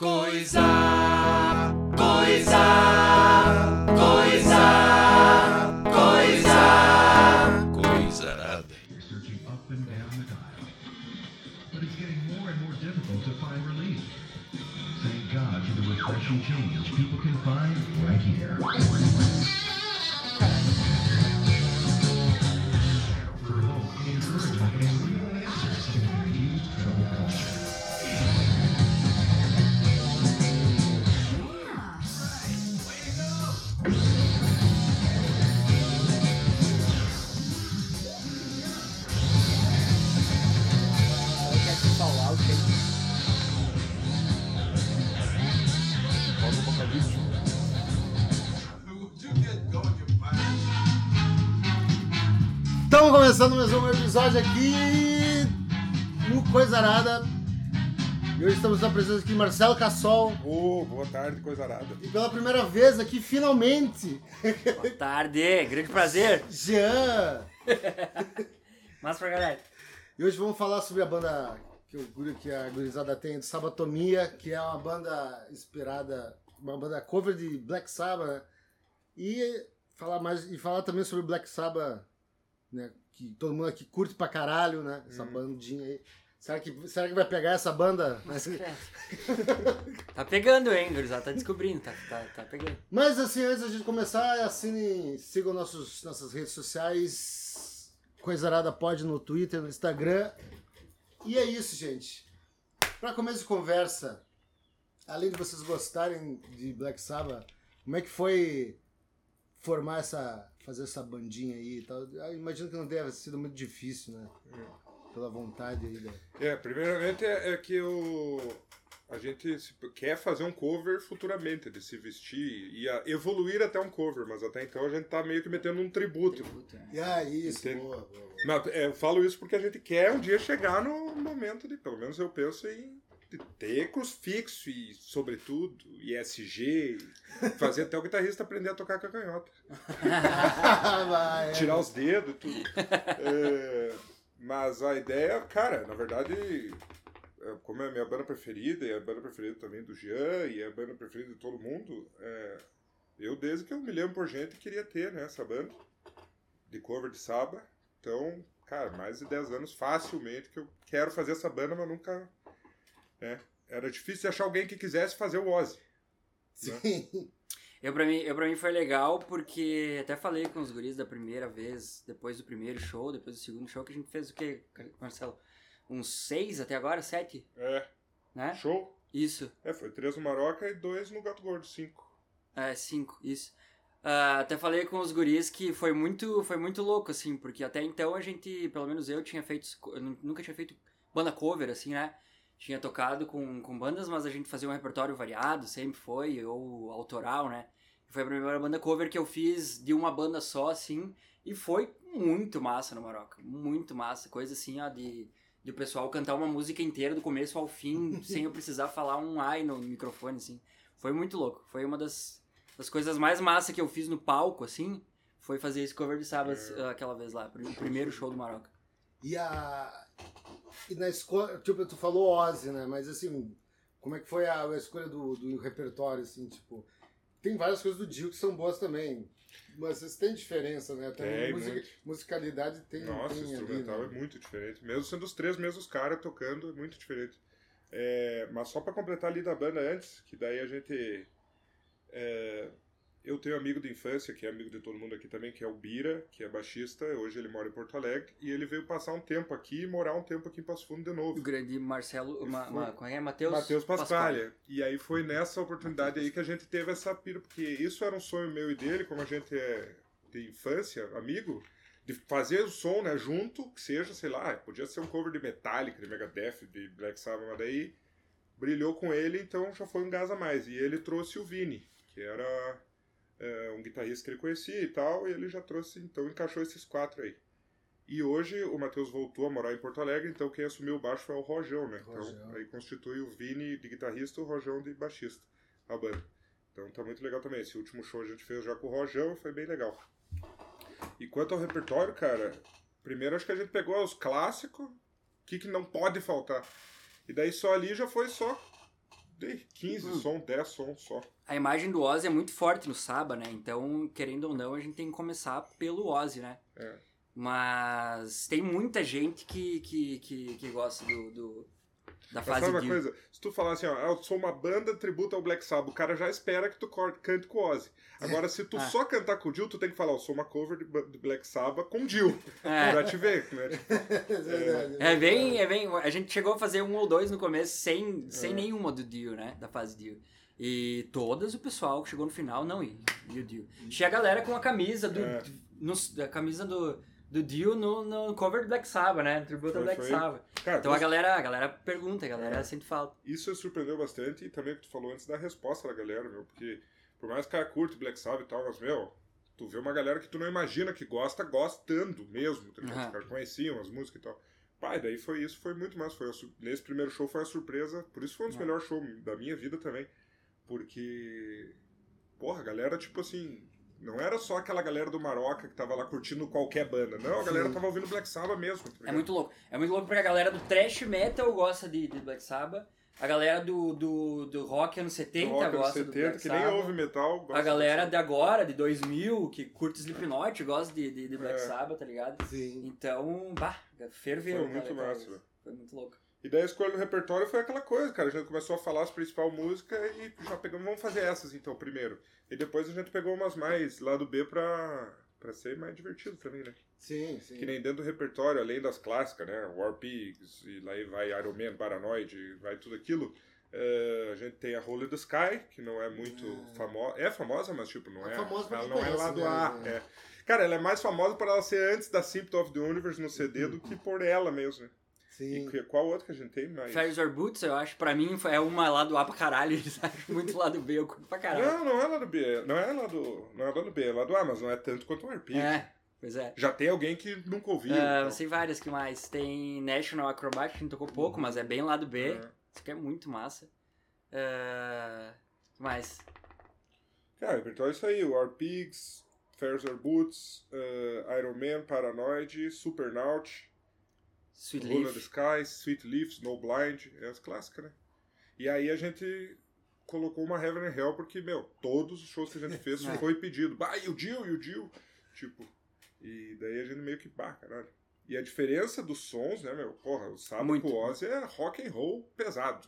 Coisa, coisa, coisa, coisa, coisa searching up and down the dial. But it's getting more and more difficult to find relief. Thank God for the refreshing people can find right here. Começando mais um episódio aqui no Coisa Arada. E hoje estamos na presença aqui de Marcelo Cassol. Ô, boa tarde, coisa arada. E pela primeira vez aqui, finalmente, Boa tarde, grande prazer. Jean. Mas pra galera. E hoje vamos falar sobre a banda que, o, que a gurizada tem, do Sabatomia, que é uma banda inspirada, uma banda cover de Black Sabbath. né? E falar, mais, e falar também sobre Black Sabbath, né? Que todo mundo aqui curte pra caralho, né? Essa bandinha aí. Será que, será que vai pegar essa banda? Tá pegando, hein, gurizada? Tá descobrindo, tá, tá, tá pegando. Mas assim, antes da gente começar, assine, sigam nossos, nossas redes sociais. Coisa Arada pode no Twitter, no Instagram. E é isso, gente. Para começo de conversa, além de vocês gostarem de Black Sabbath, como é que foi formar essa. Fazer essa bandinha aí e tal? Eu imagino que não deve ter sido muito difícil, né? Pela vontade aí, né? É, primeiramente é, é que o, a gente se- quer fazer um cover futuramente, de se vestir e a- evoluir até um cover, mas até então a gente tá meio que metendo um tributo. E aí, isso, Entendo. boa, boa, boa. Mas, é, eu falo isso porque a gente quer um dia chegar no momento de, pelo menos eu penso em ter crucifixo e sobretudo, SG, e fazer até o guitarrista aprender a tocar com a canhota. É. tirar os dedos e tudo. É, mas a ideia, cara, na verdade, é, como é a minha banda preferida, e é a banda preferida também do Jean, e é a banda preferida de todo mundo, é, eu, desde que eu me lembro por gente, queria ter né, essa banda de cover de Saba. Então, cara, mais de 10 anos facilmente que eu quero fazer essa banda, mas nunca. Né, era difícil achar alguém que quisesse fazer o Ozzy. Sim. Eu pra, mim, eu pra mim foi legal porque até falei com os guris da primeira vez, depois do primeiro show, depois do segundo show, que a gente fez o quê, Marcelo? Uns seis até agora? Sete? É, Né? show. Isso. É, foi três no Maroca e dois no Gato Gordo, cinco. É, cinco, isso. Ah, até falei com os guris que foi muito, foi muito louco, assim, porque até então a gente, pelo menos eu, tinha feito, eu nu- nunca tinha feito banda cover, assim, né? Tinha tocado com, com bandas, mas a gente fazia um repertório variado, sempre foi, ou autoral, né? Foi a primeira banda cover que eu fiz de uma banda só, assim, e foi muito massa no Maroca, muito massa, coisa assim, ó, de, de o pessoal cantar uma música inteira do começo ao fim, sem eu precisar falar um ai no microfone, assim. Foi muito louco, foi uma das, das coisas mais massa que eu fiz no palco, assim, foi fazer esse cover de sábado aquela vez lá, o primeiro show do Maroca. E a. E na escola, tipo, tu falou Ozzy, né? Mas assim, como é que foi a, a escolha do, do repertório, assim, tipo. Tem várias coisas do Dio que são boas também. Mas vocês têm diferença, né? Também Tem, musica- musicalidade tem. Nossa, tem ali, instrumental né? é muito diferente. Mesmo sendo os três mesmos caras tocando, é muito diferente. É, mas só pra completar ali da banda antes, que daí a gente. é, eu tenho um amigo de infância, que é amigo de todo mundo aqui também, que é o Bira, que é baixista. Hoje ele mora em Porto Alegre. E ele veio passar um tempo aqui e morar um tempo aqui em Passo Fundo de O novo. grande Marcelo, ma, ma, como é é? Matheus? Matheus Pasqualha. E aí foi nessa oportunidade aí que a gente teve essa pira, porque isso era um sonho meu e dele, como a gente é de infância, amigo, de fazer o som, né, junto, que seja, sei lá, podia ser um cover de Metallica, de Megadeth, de Black Sabbath, mas daí brilhou com ele, então já foi um gás a mais. E ele trouxe o Vini, que era é, um guitarrista que ele conhecia e tal, e ele já trouxe, então encaixou esses quatro aí. E hoje o Matheus voltou a morar em Porto Alegre, então quem assumiu o baixo foi o Rojão, né? Rojão. Então aí constitui o Vini de guitarrista e o Rojão de baixista, a banda. Então tá muito legal também. Esse último show a gente fez já com o Rojão foi bem legal. E quanto ao repertório, cara, primeiro acho que a gente pegou os clássicos, o que, que não pode faltar. E daí só ali já foi só Dei 15 Hum. som, 10 som só. A imagem do Ozzy é muito forte no Saba, né? Então, querendo ou não, a gente tem que começar pelo Ozzy, né? É. Mas tem muita gente que, que, que, que gosta do, do- da Mas fase sabe uma coisa? Se tu falar assim, ó, "Ah, eu sou uma banda tributo ao Black Sabbath, o cara já espera que tu cante com o Ozzy. Agora, se tu Ah. só cantar com o Dio, tu tem que falar, eu sou uma cover de, Black Sabbath com o Dio. É. Pra te ver, né? Tipo, É verdade. É bem, é bem. A gente chegou a fazer um ou dois no começo sem, É. sem nenhuma do Dio, né? Da fase Dio. E todas o pessoal que chegou no final, não, e, e o Dio. Tinha a galera com a camisa do. É. no- a camisa do, do Dio no, no cover do Black Sabbath, né? Tributo ao Foi, Black foi. Sabbath. cara, Então a isso- galera, a galera pergunta, a galera É. sente falta. isso surpreendeu bastante e também o que tu falou antes da resposta da galera, meu, porque por mais que o cara curte Black Sabbath e tal, mas, meu, tu vê uma galera que tu não imagina que gosta, gostando mesmo, tá ligado? Aham. Os caras conheciam as músicas e tal. Pai, daí foi isso, foi muito mais. Foi a Nesse primeiro show foi uma surpresa, por isso foi um dos Ah. melhores shows da minha vida também. Porque, porra, a galera, tipo assim, não era só aquela galera do Maroca que tava lá curtindo qualquer banda. Não, a galera Sim. tava ouvindo Black Sabbath mesmo. tá É muito louco. É muito louco porque a galera do thrash metal gosta de, de Black Sabbath. A galera do, do, do rock anos 70 Rock anos gosta do 70, Black que nem Sabbath. ouve metal. gosta A do galera de agora, de 2000, que curte Slipknot, gosta de, de, de Black É. Sabbath, tá ligado? Sim. Então, bah, ferveu. Foi muito cara. massa, velho. Foi muito louco. E daí a escolha do repertório foi aquela coisa, cara. A gente começou a falar as principais músicas e já pegamos, vamos fazer essas então, primeiro. E depois a gente pegou umas mais lá do B pra, pra ser mais divertido também, né? Sim, sim. Que nem dentro do repertório, além das clássicas, né? War Pigs, e lá vai Iron Man, Paranoid, vai tudo aquilo. eh, a gente tem a Holy the Sky, que não é muito É. famosa. É famosa, mas tipo, não É é. famosa ela não é lá do A. né? É. Cara, ela é mais famosa por ela ser antes da Symptom of the Universe no CD do que por ela mesmo, né? Sim. E qual outro que a gente tem mais? Fairies or Boots, eu acho, pra mim, foi- é uma lá do A pra caralho. Eles acham muito lá do B, eu curto pra caralho. Não, não é lá do B. Não é lá do. Não é lá do B, é lá do A, mas não é tanto quanto o Arpig. É, pois é. Já tem alguém que nunca ouviu. Ah, então. sei várias que mais. Tem National Acrobat, que a gente tocou pouco, mas é bem lá do B. É. Isso aqui é muito massa. Ah, que mais? Cara, então é isso aí. War Pigs, Fairs or Boots, eh, Iron Man, Paranoid, Supernaut, Sweet Luna Leaf. the Skies, Sweet Leaf, Snow Blind, é as clássicas, né? E aí a gente colocou uma Heaven and Hell porque, meu, todos os shows que a gente fez É. foi pedido. Ah, e o Dio, e o Dio. Tipo, e daí a gente meio que, bah, caralho. E a diferença dos sons, né, meu? Porra, o sábado Muito. com o Ozzy é rock and roll pesado.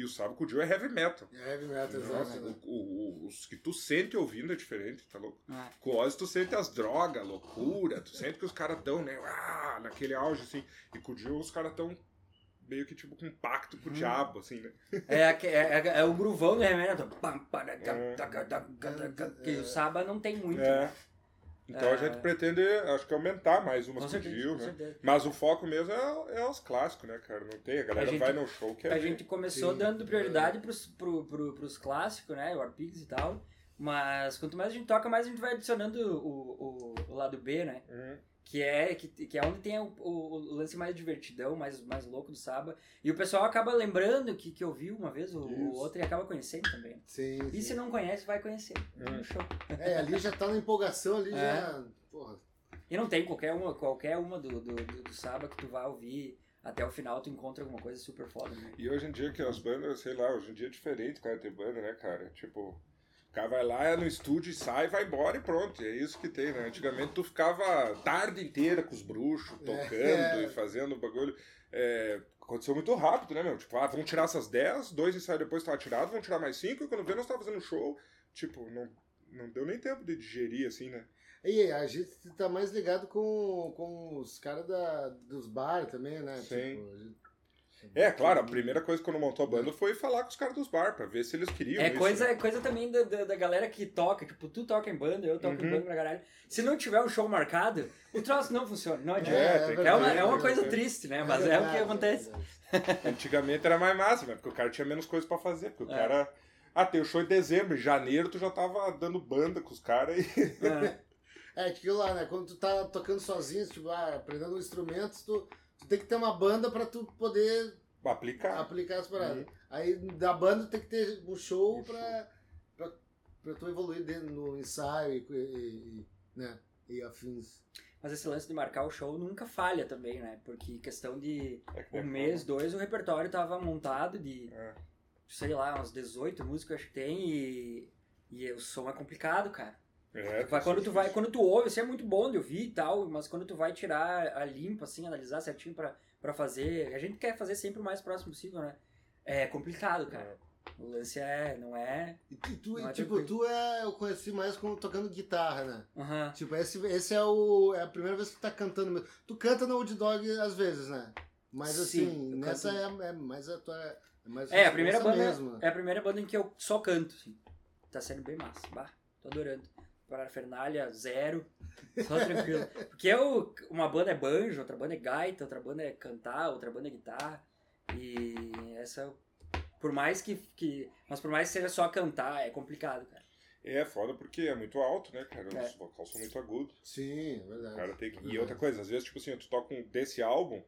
E o sábado com o Dio é heavy metal. É heavy metal, Nossa, exato. né? o- o- o- os que tu sente ouvindo é diferente, tá louco? É. Com o Ozzy tu sente as drogas, loucura, tu sente que os caras tão, né, ah, naquele auge, assim. E com o Dio os caras tão meio que tipo com um pacto com o diabo, assim, né? É, aque- é, é, é o gruvão do heavy metal. É. Que o Saba não tem muito. É. né? Então a gente pretende, acho que aumentar mais umas Com certeza, né? certeza. Mas o foco mesmo é, é os clássicos, né, cara? Não tem, a galera A gente- vai no show que é A gente começou Sim. dando prioridade pros, pro, pro, pros clássicos, né? War Pigs e tal. Mas quanto mais a gente toca, mais a gente vai adicionando o, o, o lado B, né? Uhum. Que é, que, que é onde tem o, o, o lance mais divertidão, mais, mais louco do Saba. E o pessoal acaba lembrando que, que ouviu uma vez o, o outro e acaba conhecendo também. Sim, E sim. se não conhece, vai conhecer. Hum. No show. É, ali já tá na empolgação, ali É. já. Porra. E não tem qualquer uma, qualquer uma do, do, do, do Saba que tu vai ouvir até o final, tu encontra alguma coisa super foda. Né? E hoje em dia que as bandas, sei lá, hoje em dia é diferente, cara, ter banda, né, cara? Tipo, o cara vai lá é no estúdio e sai, vai embora e pronto. É isso que tem, né? Antigamente tu ficava tarde inteira com os bruxos, tocando É. e fazendo bagulho. É, aconteceu muito rápido, né, meu? Tipo, ah, vamos tirar essas 10, dois ensaios depois tava tirado, vamos tirar mais 5, e quando vê nós tava fazendo show, tipo, não, não deu nem tempo de digerir, assim, né? E a gente tá mais ligado com, com os caras dos bar também, né? Sim. Tipo, É, claro, a primeira coisa quando montou a banda foi falar com os caras dos bar, pra ver se eles queriam É isso, coisa, né? é coisa também da, da, da galera que toca. Tipo, tu toca em banda, eu toco em Uhum. banda pra caralho. Se não tiver um show marcado, o troço não funciona. Não adianta. É, É, que É uma, é uma coisa triste, né? Mas é, o que verdade, acontece. é verdade. Antigamente era mais massa, né? Porque o cara tinha menos coisa pra fazer. Porque o É. cara. Ah, tem o show em dezembro, em janeiro tu já tava dando banda com os caras e. É. É, aquilo lá, né? Quando tu tá tocando sozinho, tipo, ah, aprendendo instrumentos, tu, tu tem que ter uma banda pra tu poder aplicar. aplicar as paradas. Uhum. Aí da banda tu tem que ter um show Um pra, pra, pra tu evoluir dentro no ensaio e, e- e, né? e afins. Mas esse lance de marcar o show nunca falha tambem, né? Porque questão de É que um nem mês, dois, o repertório tava montado de. É. sei lá, umas 18 músicas acho que tem e, e o som é complicado, cara. É, Vai, quando tu vai, quando tu ouve, assim, é muito bom de ouvir e tal, mas quando tu vai tirar a limpo, assim, analisar certinho pra, pra fazer, a gente quer fazer sempre o mais próximo possível, né? É complicado, cara. O lance é, não é... E tu, Não é tipo, tranquilo. tu é. Eu conheci mais como tocando guitarra, né? Aham. Tipo, esse, esse é o. É a primeira vez que tu tá cantando mesmo. Tu canta no Old Dog às vezes, né? Mas Sim, assim, nessa é, é mais a tua. É, mais É, a primeira banda mesmo, né? é a primeira banda em que eu só canto, assim. Tá sendo bem massa. Bah, tô adorando. Parafernália, zero. Só tranquilo. Porque eu, uma banda é banjo, outra banda é gaita, outra banda é cantar, outra banda é guitarra. E essa, por mais que, que. Mas por mais que seja só cantar, é complicado, cara. É foda porque é muito alto, né, cara? É. Os vocais são muito agudos. Sim, é verdade. O cara tem que... E Verdade. outra coisa, às vezes, tipo assim, tu toca um desse álbum,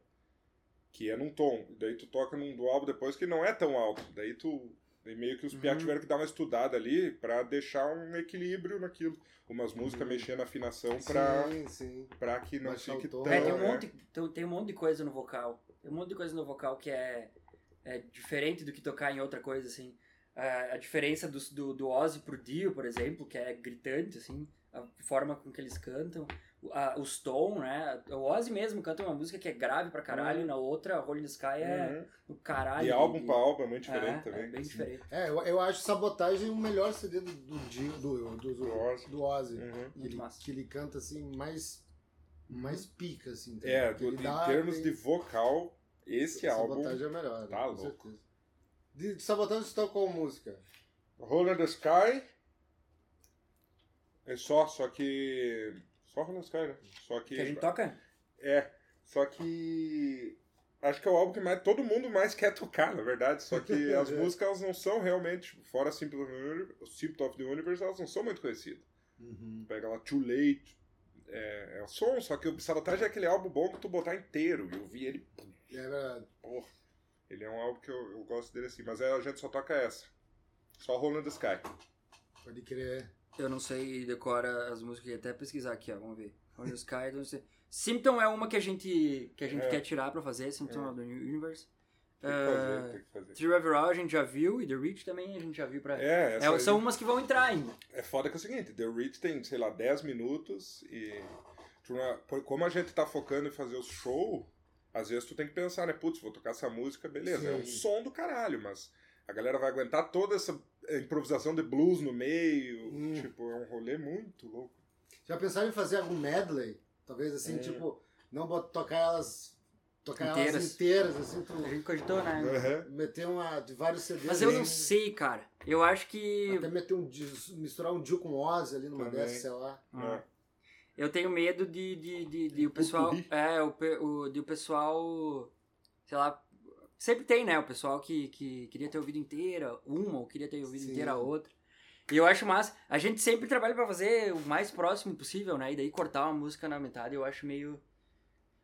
que é num tom, daí tu toca num do álbum depois que não é tão alto. Daí tu. Daí meio que os piá Uhum. tiveram que dar uma estudada ali pra deixar um equilíbrio naquilo. Umas músicas Uhum. mexendo na afinação pra, Sim, sim. pra que não Baixar fique tão. É, tem um, é. monte, tem, tem um monte de coisa no vocal. Tem um monte de coisa no vocal que é, é diferente do que tocar em outra coisa, assim. A, a diferença do, do, do Ozzy pro Dio, por exemplo, que é gritante, assim. A forma com que eles cantam. O- A, os tom, né? O Ozzy mesmo canta uma música que é grave pra caralho, Uhum. e na outra, Rolling Sky é Uhum. o caralho. E álbum de- pra álbum é muito diferente é, também. É bem diferente. É, eu, eu acho Sabotagem o melhor CD do, do, do, do, do, Do Ozzy. do Ozzy. Uhum. Ele, que ele canta assim, mais, mais pica, assim. É, do- ele em dá- termos tem- de vocal, esse álbum. Sabotagem é melhor, tá com louco. certeza. De, de Sabotagem você toca qual música? The Sky. É só, só que. Só the Sky, né? Só que. Que a gente toca? É, só que. Acho que é o álbum que mais, todo mundo mais quer tocar, na verdade. Só que as músicas elas não são realmente, fora Symptom of the Universe, Symptom of the Universe, elas não são muito conhecidas. Pega lá Too Late, é, é o som, só que o Sabotage é aquele álbum bom que tu botar inteiro. E eu vi ele, É verdade. porra. Ele é um álbum que eu, eu gosto dele assim, mas é, a gente só toca essa. Só Rolling the Sky. Pode crer. Eu não sei decora as músicas, ia até pesquisar aqui, ó, vamos ver. Rolling Sky, não sei. Symptom é uma que a gente, que a gente É. quer tirar pra fazer, Symptom É. of the Universe. Tem que fazer, tem que fazer. Three Overall a gente já viu, e The Reach também a gente já viu pra... É, É, aí- são umas que vão entrar ainda. É foda que é o seguinte, The Reach tem, sei lá, 10 minutos e por- como a gente tá focando em fazer o show, às vezes tu tem que pensar, né, putz, vou tocar essa música, beleza, é um Sim. som do caralho, mas a galera vai aguentar toda essa improvisação de blues no meio, Hum. tipo, é um rolê muito louco. Já pensaram em fazer algum medley? Talvez assim, É. tipo, não bot- tocar elas. Tocar Inteiras. elas inteiras, assim, tu A gente cogitou, né? Aham. meter uma de vários CDs. Mas eu não sei, cara. Eu acho que... Até meter um misturar um Dio com Ozzy ali numa dessas, sei lá. Ah. É. Eu tenho medo de, de, de, de o pessoal. É, o, o, de o pessoal. Sei lá. Sempre tem, né? O pessoal que, que queria ter ouvido inteira uma, ou queria ter ouvido Sim. inteira a outra. E eu acho massa. A gente sempre trabalha pra fazer o mais próximo possível, né? E daí cortar uma música na metade eu acho meio.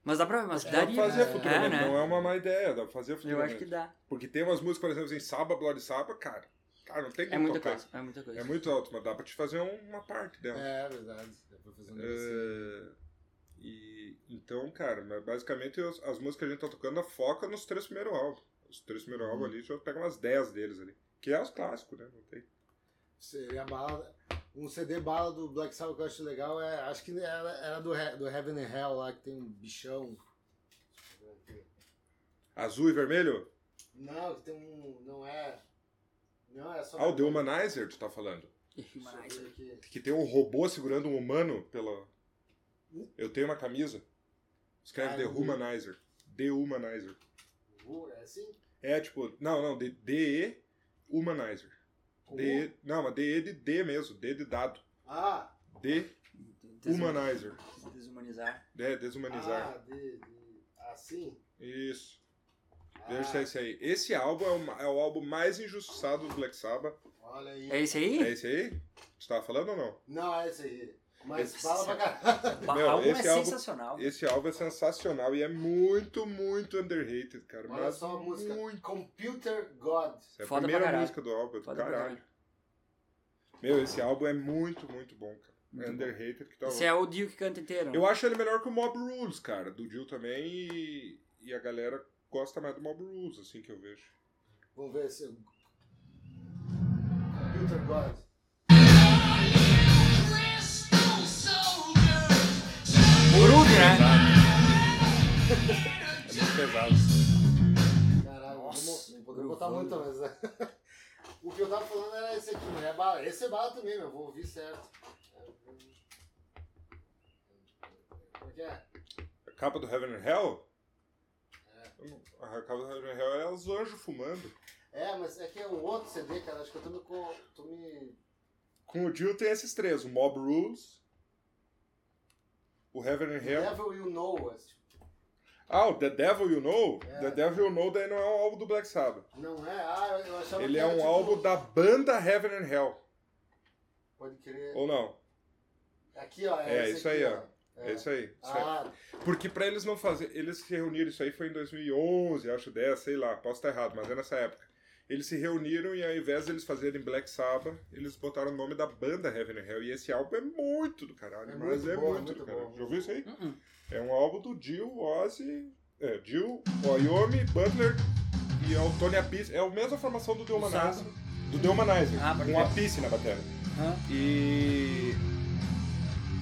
Mas dá pra. Mas Dá pra daria. fazer É, futuramente, né? não é uma má ideia, dá pra fazer Eu futuramente. acho que dá. Porque tem umas músicas, por exemplo, em Saba, Blood Saba, cara, cara, não tem É como muita tocar. coisa. É muita coisa. É muito alto, mas dá pra te fazer um- uma parte dela. É, verdade. Dá pra fazer um. É, e então, cara, mas basicamente as, as músicas que a gente tá tocando foca nos três primeiros álbuns. Os três primeiros Uhum. álbuns ali, já pega umas 10 deles ali. Que é os clássicos, né? Não tem. Seria a bala. Um CD bala do Black Sabbath que eu acho legal é. Acho que era, era do, do Heaven and Hell lá, que tem um bichão. Azul e vermelho? Não, que tem um. Não é. Não, é só. Ah, o The Humanizer, tu tá falando. Aqui. Que tem um robô segurando um humano pela. Eu tenho uma camisa. Escreve The. Humanizer. The Humanizer. Uh, É assim? É tipo, não, não, de DE Humanizer. DE, não, mas DE de D mesmo, D de dado. Ah! D Humanizer. Desumanizar. É, desumanizar. Ah, de, de, assim? Isso. Ah, Deixa eu esse aí. Esse álbum é é o álbum mais injustiçado do Black Sabbath. Olha aí. É esse aí? É esse aí? Você tava falando ou não? Não, é esse aí. Mas Esse- fala pra caralho. O Meu, álbum é esse álbum- sensacional. Esse álbum é sensacional e é muito, muito underrated, cara. Olha mas só a música. Muito. Computer God. Essa é a Foda pra primeira caralho. música do álbum, é do Foda pra caralho. caralho. Meu, esse álbum é muito, muito bom, cara. Muito é bom. underrated que tá Esse é o Dio que canta inteiro. né? Eu acho ele melhor que o Mob Rules, cara, do Jill também, e, e a galera gosta mais do Mob Rules, assim que eu vejo. Vamos ver se. Winter God. Né? É muito pesado. Caralho, Nossa, não podemos botar muito, mas. né? o que eu tava falando era esse aqui, mas é bala. Esse é bala também, meu. Vou ouvir certo. Como é que é? A capa do Heaven and Hell? A capa do Heaven and Hell é os anjos fumando. É, mas é que é um outro CD, cara. Acho que eu tô me. Tô me... Com o Jill tem esses três: o Mob Rules, o Heaven and Hell. Devil You Know Us. Ah, o The Devil You Know? É. The Devil You Know daí não é um álbum do Black Sabbath. Não é? Ah, eu- achava Ele que é era um tipo- álbum da banda Heaven and Hell. Pode crer. Ou não? Aqui, ó. É, É, isso aqui, aí, ó. É isso aí. Isso aí. Ah, Porque pra eles não fazerem. Eles se reuniram, isso aí foi em 2011, acho 10, sei lá, posso estar errado, mas é nessa época. Eles se reuniram e ao invés de eles fazerem Black Sabbath, eles botaram o nome da banda Heaven and Hell. E esse álbum é muito do caralho, É mas muito é bom, é muito, muito do caralho. bom. Já ouviu isso aí? Uh-uh. É um álbum do Jill, Ozzy, é, Jill, Wyoming, Butler e é o Tony Appice. É a mesma formação do. Sábado. Do The Humanizer, Ah, com crer. Appice na bateria. E...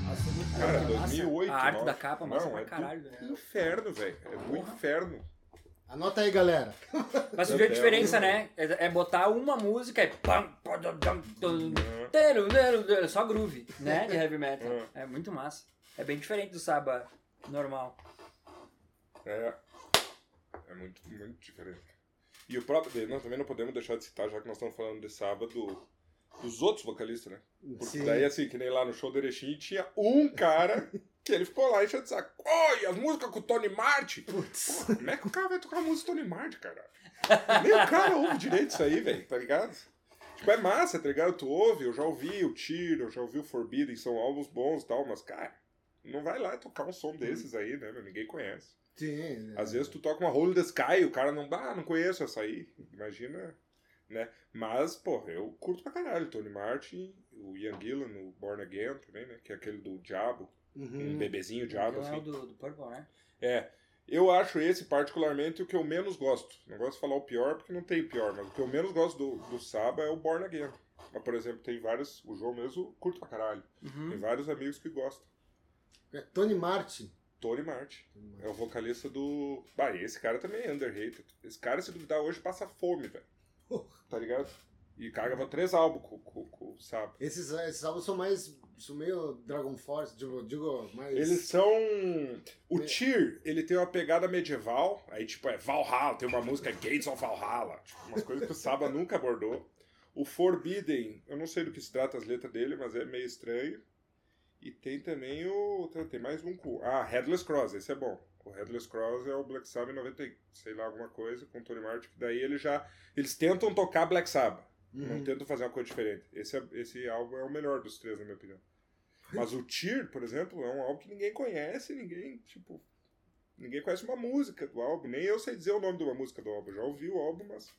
nossa, é muito Cara, bom. massa. 2008, A arte nossa. da capa, massa Não, pra é do caralho. né? Inferno, velho. É do inferno. Anota aí, galera. Mas Eu viu a diferença, né? É é botar uma música e só groove, né? De heavy metal. É muito massa. É bem diferente do Saba normal. É. É muito, muito diferente. E o próprio. Nós também não podemos deixar de citar, já que nós estamos falando de sábado, dos outros vocalistas, né? Porque Sim. daí, assim, que nem lá no show do Erechim, tinha um cara que ele ficou lá enchendo de saco. Oi, as músicas com o Tony Martin. Putz. Pô, como é que o cara vai tocar a música do Tony Martin, cara? Nem o cara ouve direito isso aí, velho, tá ligado? Tipo, é massa, tá ligado? Tu ouve, eu já ouvi o Tiro, eu já ouvi o Forbidden, são álbuns bons e tal, mas, cara, não vai lá tocar um som desses aí, né? Ninguém conhece. Sim. Às vezes tu toca uma Hole in the Sky, o cara não, ah, não conheço essa aí. Imagina, né? Mas, pô, eu curto pra caralho. Tony Martin, o Ian Gillan, o Born Again também, né? Que é aquele do Diabo, um Uhum. bebezinho diabo, Então é o assim. do, do Purple, né? É. Eu acho esse particularmente o que eu menos gosto. Não gosto de falar o pior porque não tem pior, mas o que eu menos gosto do, do Saba é o Born Again. Mas, por exemplo, tem vários. O João mesmo curto pra caralho. Uhum. Tem vários amigos que gostam. É Tony Martin. Tony Martin. É o vocalista do. Bah, esse cara também é underrated. Esse cara, se duvidar, hoje passa fome, velho. Tá ligado? E carregava três álbuns com, com, com o Saba. Esses, esses álbuns são mais. São meio Dragon Force, digo, digo mais. Eles são. O Tyr, ele tem uma pegada medieval. Aí, tipo, é Valhalla, tem uma música Gates of Valhalla. Tipo, umas coisas que o Saba nunca abordou. O Forbidden, eu não sei do que se trata as letras dele, mas é meio estranho. E tem também o. tem- mais um. Ah, Headless Cross, esse é bom. O Headless Cross é o Black Sabbath 90, e sei lá, alguma coisa, com o Tony Martin, que daí ele já. Eles tentam tocar Black Sabbath. Não Uhum. tentam fazer uma coisa diferente. Esse, é- esse álbum é o melhor dos três, na minha opinião. Mas o Tear, por exemplo, é um álbum que ninguém conhece, ninguém, tipo. Ninguém conhece uma música do álbum. Nem eu sei dizer o nome de uma música do álbum. Já ouvi o álbum, mas.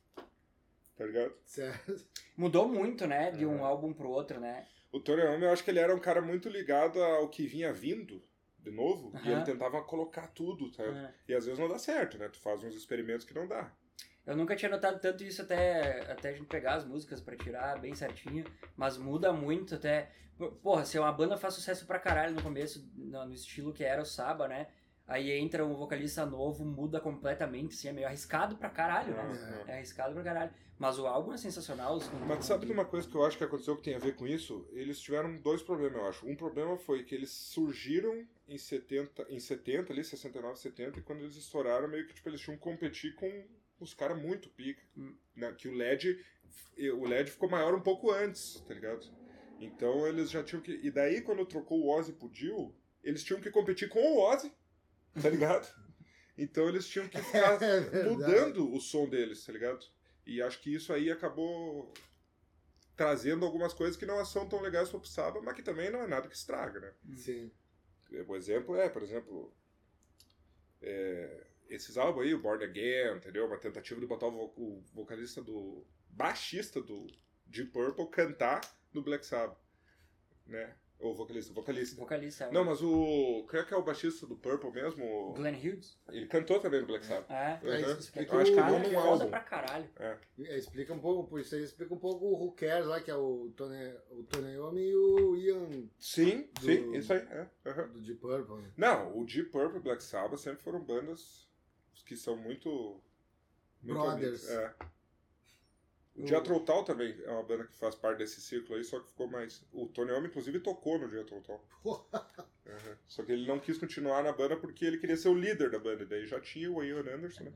Tá ligado? Certo. Mudou muito, né? De um É. álbum pro outro, né? O Tony Iommi, eu acho que ele era um cara muito ligado ao que vinha vindo de novo. E Aham. ele tentava colocar tudo, tá? É. E às vezes não dá certo, né? Tu faz uns experimentos que não dá. Eu nunca tinha notado tanto isso até, até a gente pegar as músicas pra tirar bem certinho, mas muda muito até. Porra, se uma banda faz sucesso pra caralho no começo, no, no estilo que era o Saba, né? Aí entra um vocalista novo, muda completamente, assim, é meio arriscado pra caralho, né? Aham. É arriscado pra caralho. Mas o álbum é sensacional. Os, Mas sabe de uma coisa que eu acho que aconteceu que tem a ver com isso? Eles tiveram dois problemas, eu acho. Um problema foi que eles surgiram em 70, em 70 ali, 69, 70, e quando eles estouraram, meio que tipo, eles tinham que competir com os caras muito pica. Né? Que o LED, o LED ficou maior um pouco antes, tá ligado? Então eles já tinham que. E daí, quando trocou o Ozzy pro Dio, eles tinham que competir com o Ozzy, tá ligado? Então eles tinham que ficar É mudando o som deles, tá ligado? E acho que isso aí acabou trazendo algumas coisas que não são tão legais pro Saba, mas que também não é nada que estraga, né? Sim. O exemplo é, por exemplo, é, esses álbuns aí, o Born Again, entendeu? Uma tentativa de botar o, vo- o vocalista do. baixista do Deep Purple cantar no Black Sabbath, né? O vocalista, vocalista. Vocalista. é Não, mas o. Quem é que é o baixista do Purple mesmo? Glenn Hughes. Ele cantou também no Black Sabbath. É. É, Uhum. explica Eu acho que não Cara, num foda álbum. pra caralho. É, explica um pouco, por isso aí explica um pouco o Who Cares lá, que é o Tony, o Tony Iommi e o Ian Sim, Do- sim, isso aí. É. aham. do Deep Purple. né? Não, o Deep Purple e Black Sabbath sempre foram bandas que são muito. muito Brothers. É. O Jethro Tull também é uma banda que faz parte desse ciclo aí, só que ficou mais. O Tony Iommi, inclusive, tocou no Jethro Tull. Aham. Só que ele não quis continuar na banda porque ele queria ser o líder da banda. Daí já tinha o Ian Anderson, né?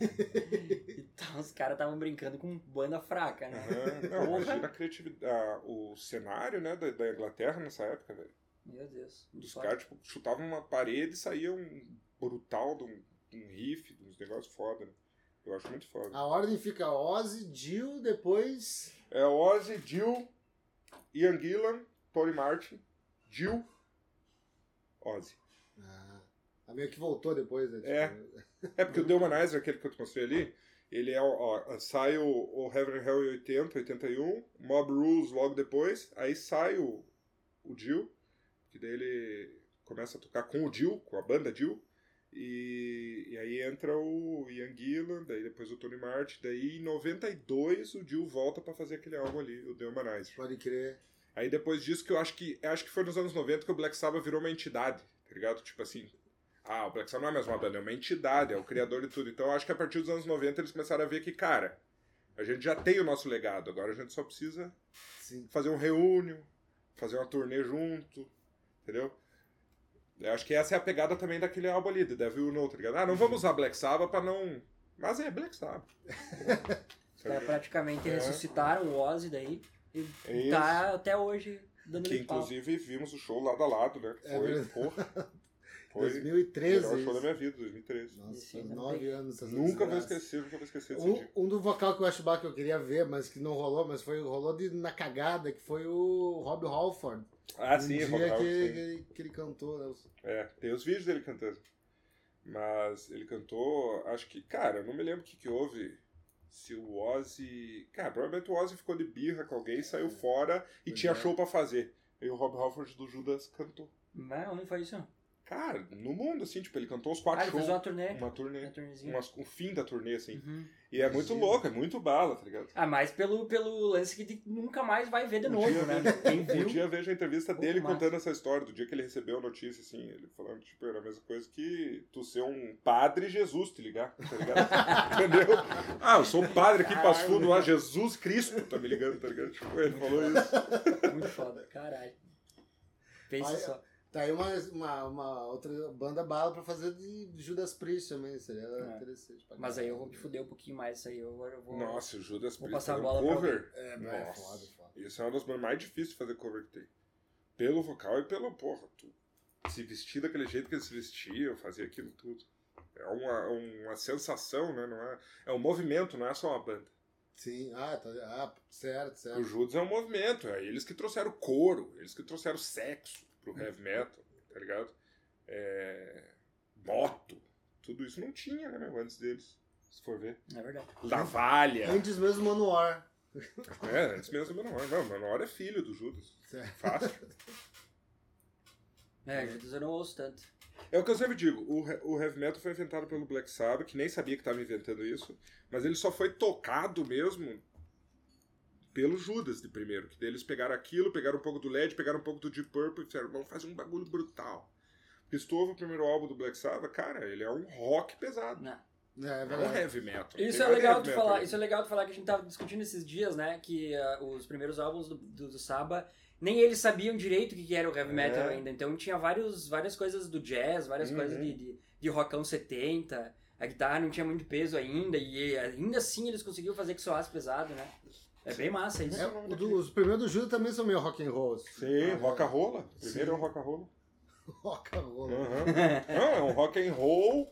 Então os caras estavam brincando com banda fraca, né? Aham. Não, imagina a criatividade. a- o cenário, né, da, da Inglaterra nessa época, velho. Meu Deus. Os caras, tipo, chutavam uma parede e saía um brutal de um, de um riff, de uns negócios foda, né? Eu acho muito foda. A ordem fica Ozzy, Jill, depois. É Ozzy, Jill, Ian Gillan, Tony Martin, Jill, Ozzy. Ah, a meio que voltou depois, né? É. Tipo, É porque o The Humanizer, aquele que eu te mostrei ali, ele é, ó, sai o, o Heaven and Hell em 80, 81, Mob Rules logo depois, aí sai o, o Jill, que daí ele começa a tocar com o Jill, com a banda Jill, e, e aí entra o Ian Gillan, daí depois o Tony Martin, daí em 92 o Jill volta pra fazer aquele álbum ali, o The Humanizer. Pode crer. Aí depois disso que eu acho que. Acho que foi nos anos 90 que o Black Sabbath virou uma entidade, tá ligado? Tipo assim. Ah, o Black Sabbath não é mais uma banda, é uma entidade, é o criador de tudo. Então eu acho que a partir dos anos 90 eles começaram a ver que, cara, a gente já tem o nosso legado, agora a gente só precisa Sim. fazer um reúnio, fazer uma turnê junto, entendeu? Eu acho que essa é a pegada também daquele álbum ali, The Devil You Know, tá ligado? Ah, não vamos usar Black Sabbath pra não. Mas é Black Sabbath. Os caras praticamente É. ressuscitaram o Ozzy daí e É isso. tá até hoje dando Que ele pau. inclusive vimos o show lado a lado, né? É Foi, verdade. porra. Foi o 2013. melhor show da minha vida, 2013. Nossa, faz nove anos. Nunca vou esquecer, nunca vou esquecer desse Um, dia. um do vocal que eu acho que eu queria ver, mas que não rolou, mas foi rolou de, na cagada, que foi o Rob Halford. Ah, um sim, dia Rock que, sim. ele, que ele cantou, né? É, tem os vídeos dele cantando. Mas ele cantou, acho que, cara, eu não me lembro o que, que houve. Se o Ozzy. Cara, provavelmente o Ozzy ficou de birra com alguém, saiu fora e Pois tinha é. show pra fazer. E o Rob Halford do Judas cantou. Mas onde foi isso? Cara, no mundo, assim, tipo, ele cantou os Ah, quatro ele fez shows. uma turnê. Uma turnê. Uma. Umas- o fim da turnê, assim. Uhum. E é muito louco, é muito bala, tá ligado? Ah, mas pelo, pelo lance que nunca mais vai ver de Um novo, dia né? Quem Um viu? dia eu vejo a entrevista Pouco dele massa. contando essa história, do dia que ele recebeu a notícia, assim, ele falando, tipo, era a mesma coisa que tu ser um padre Jesus te ligar, tá ligado? Entendeu? Ah, eu sou um padre aqui, passo fundo lá, Jesus Cristo tá me ligando, tá ligado? Tipo, ele falou isso. Muito foda, caralho. Pensa só. Tá aí uma, uma, uma outra banda bala pra fazer de Judas Priest também, seria É. interessante. pra Mas aí eu vou me fuder um pouquinho mais isso aí. Eu, agora vou. Nossa, o Judas Vou Priest passar a fazendo bola pra cover. É, é Nossa. foda, foda. Isso é uma das bandas mais difíceis de fazer cover que tem. Pelo vocal e pelo, porra, tu se vestir daquele jeito que eles se vestiam, fazer aquilo tudo. É uma, uma sensação, né? Não é, é um movimento, não é só uma banda. Sim, ah, tá, ah certo, O certo. Judas é um movimento, é eles que trouxeram couro, eles que trouxeram sexo pro heavy metal, tá ligado? É, moto, tudo isso não tinha, né, meu, antes deles, se for ver. É verdade. Lavalha. Antes mesmo do Manowar. É, antes mesmo do Manowar. Não, Manowar é filho do Judas. Certo. Fácil. É, Judas eu não ouço tanto. É o que eu sempre digo, o, o heavy metal foi inventado pelo Black Sabbath, que nem sabia que estava inventando isso, mas ele só foi tocado mesmo pelo Judas de primeiro, que daí eles pegaram aquilo, pegaram um pouco do LED, pegaram um pouco do Deep Purple e disseram, vamos fazer um bagulho brutal. Porque se tu ouve o primeiro álbum do Black Sabbath, cara, ele é um rock pesado, Não. É, é não é um verdade. heavy metal. Isso é legal heavy de metal falar. Isso é legal de falar que a gente tava discutindo esses dias, né? Que ah, os primeiros álbuns do, do, do Saba, nem eles sabiam direito o que que era o heavy metal É. ainda. Então tinha vários, várias coisas do jazz, várias Uhum. coisas de, de, de rockão 70. A guitarra não tinha muito peso ainda. E ainda assim eles conseguiam fazer que soasse pesado, né? É bem massa isso. É, o do- os primeiros do Judas também são meio rock and roll. Sim, Ah, rock and roll. Primeiro é o rock and roll. Rock and roll. Uhum. Não, é um rock and roll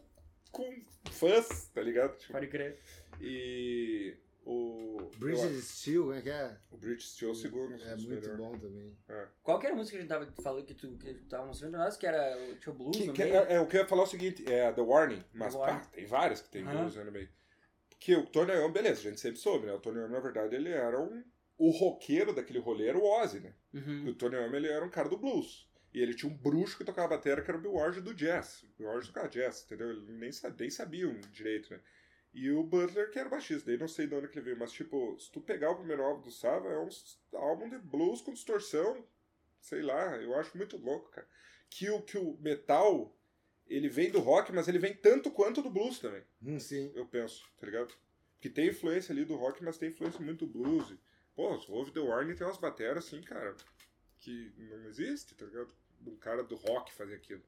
com fãs, tá ligado? Tipo, Pode crer. e o Bridge Steel, como é que é? o British Steel é o segundo. É dos muito melhores. bom também. Qual que era a música que a gente tava falando que tu, que tu tava mostrando pra nós? Que era o Tio Blues Que, que, é, é, o que eu ia falar é o seguinte, é The Warning, mas The pá, Warning. tem várias que tem Aham. blues no meio. Porque o Tony Iommi, beleza, a gente sempre soube, né? O Tony Iommi, na verdade, ele era um o roqueiro daquele rolê era o Ozzy, né? E Uhum. o Tony Iommi ele era um cara do blues. E ele tinha um bruxo que tocava bateria, que era o Bill Ward do jazz. O Bill Ward tocava jazz, entendeu? Ele nem, sa- nem sabiam direito, né? E o Butler, que era baixista. Daí não sei de onde que ele veio, mas tipo, se tu pegar o primeiro álbum do Sava, é um álbum de blues com distorção. Sei lá, eu acho muito louco, cara. Que o, que o metal, ele vem do rock, mas ele vem tanto quanto do blues também Hum, sim. eu penso, tá ligado? Que tem influência ali do rock, mas tem influência muito do blues. Pô, ouve The Warning tem umas bateras assim, cara, que não existe, tá ligado? Um cara do rock fazer aquilo.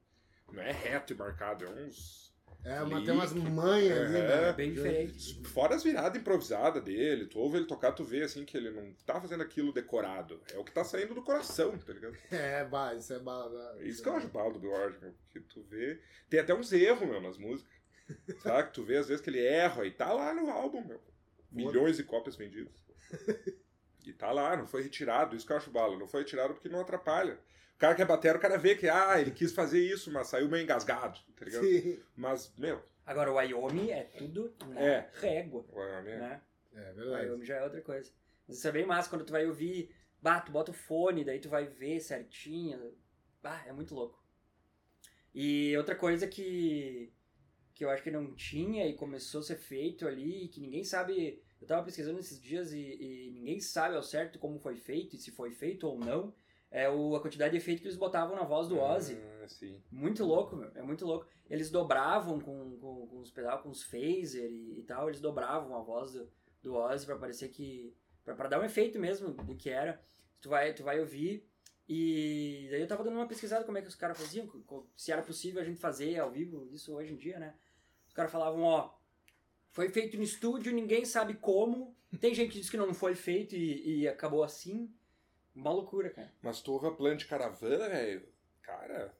Não é reto e marcado, é uns. É, uma, Lick. tem umas manhas ali, É, né? bem diferente. Fora as viradas improvisadas dele, tu ouve ele tocar, tu vê assim que ele não tá fazendo aquilo decorado. É o que tá saindo do coração, tá ligado? É, bah, isso é bala. É isso que eu acho bala do Ward, meu, que tu vê. Tem até uns erros, meu, nas músicas. Sabe? Que tu vê às vezes que ele erra e tá lá no álbum, meu. Milhões de cópias vendidas. E tá lá, não foi retirado. Isso que eu acho bala. Não foi retirado porque não atrapalha. O cara que é batera, o cara vê que, ah, ele quis fazer isso, mas saiu meio engasgado, tá ligado? Sim. Mas, meu, Agora, o Wyoming é tudo na É. régua, ué, né? né? É O verdade. Wyoming já é outra coisa. Mas isso é bem massa, quando tu vai ouvir, bah, tu bota o fone, daí tu vai ver certinho. Bah, é muito louco. E outra coisa que, que eu acho que não tinha e começou a ser feito ali, que ninguém sabe. Eu tava pesquisando esses dias e, e ninguém sabe ao certo como foi feito e se foi feito ou não. É o, a quantidade de efeito que eles botavam na voz do Ozzy. Ah, sim. Muito louco, meu. É muito louco. Eles dobravam com, com, com os pedal, com os phaser e, e tal, eles dobravam a voz do, do Ozzy pra parecer que. Pra, pra dar um efeito mesmo do que era. Tu vai, tu vai ouvir. E daí eu tava dando uma pesquisada como é que os caras faziam, se era possível a gente fazer ao vivo isso hoje em dia, né? Os caras falavam, ó, foi feito no estúdio, ninguém sabe como. Tem gente que diz que não foi feito e, e acabou assim. Uma loucura, cara. Mas tu ouve a Plant Caravana, velho, cara,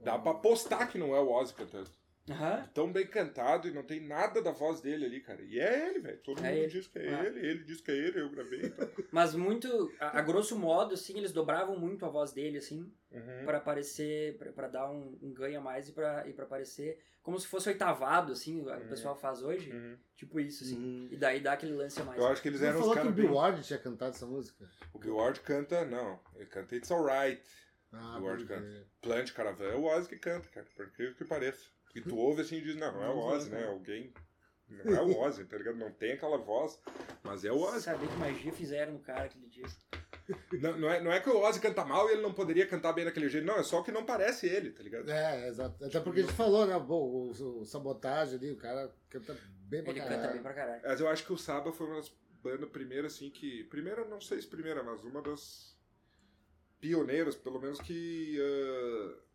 dá pra apostar que não é o Ozzy cantando. Aham. Tão bem cantado e não tem nada da voz dele ali, cara. E é ele, velho. Todo É mundo ele. diz que é Ah. ele, ele diz que é ele, eu gravei. Então. Mas muito, a, a grosso modo, assim, eles dobravam muito a voz dele, assim, Uhum. pra aparecer, pra, pra dar um, um ganho a mais e pra, e pra aparecer como se fosse oitavado, assim, o Uhum. pessoal faz hoje. Uhum. Tipo isso, assim. Uhum. E daí dá aquele lance a mais. Eu acho que eles Você eram os falou que o Bill. Ward tinha cantado essa música? O Bill Ward canta, não. Ele canta It's Alright. Ah, Bill Ward canta. Plant Caravan é o Ozzy que canta, cara. Por incrível que pareça. E tu ouve assim e diz, não, não é o Ozzy, né? Alguém... Não é o Ozzy, tá ligado? Não tem aquela voz, mas é o Ozzy. Saber que magia fizeram no cara aquele dia. Não, não, é, não é que o Ozzy canta mal e ele não poderia cantar bem daquele jeito. Não, é só que não parece ele, tá ligado? É, exato. Até porque a gente falou, né? Pô, o, o sabotagem ali, o cara canta bem pra Ele caralho. canta bem pra caralho. Mas eu acho que o Saba foi uma das bandas primeiras, assim, que. Primeira, não sei se primeira, mas uma das pioneiras, pelo menos, que. ah,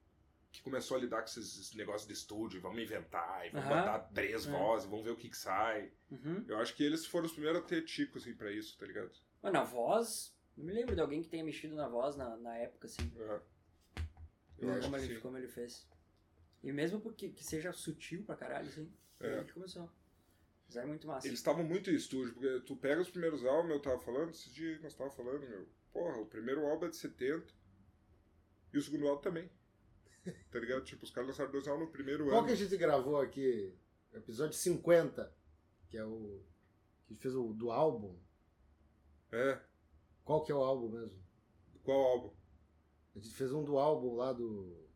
que começou a lidar com esses, negócios de estúdio, vamos inventar, e vamos Aham. botar três É. vozes, vamos ver o que, que sai. Uhum. Eu acho que eles foram os primeiros a ter tico, assim, pra isso, tá ligado? Mano, a voz. Não me lembro de alguém que tenha mexido na voz na, na época, assim. É. Eu como, acho que ele, sim. como ele fez. E mesmo porque que seja sutil pra caralho, assim. É. aí que começou. Fizeram muito massa. Eles estavam muito em estúdio, porque tu pega os primeiros álbuns, eu tava falando, esses dias nós tava falando, meu. Porra, o primeiro álbum é de 70 e o segundo álbum também. Tá ligado? Tipo, os caras lançaram dois álbuns no primeiro Qual ano. que a gente gravou aqui? Episódio 50, que é o. que fez o do álbum. É. Qual que é o álbum mesmo? Qual álbum? A gente fez um do álbum lá do.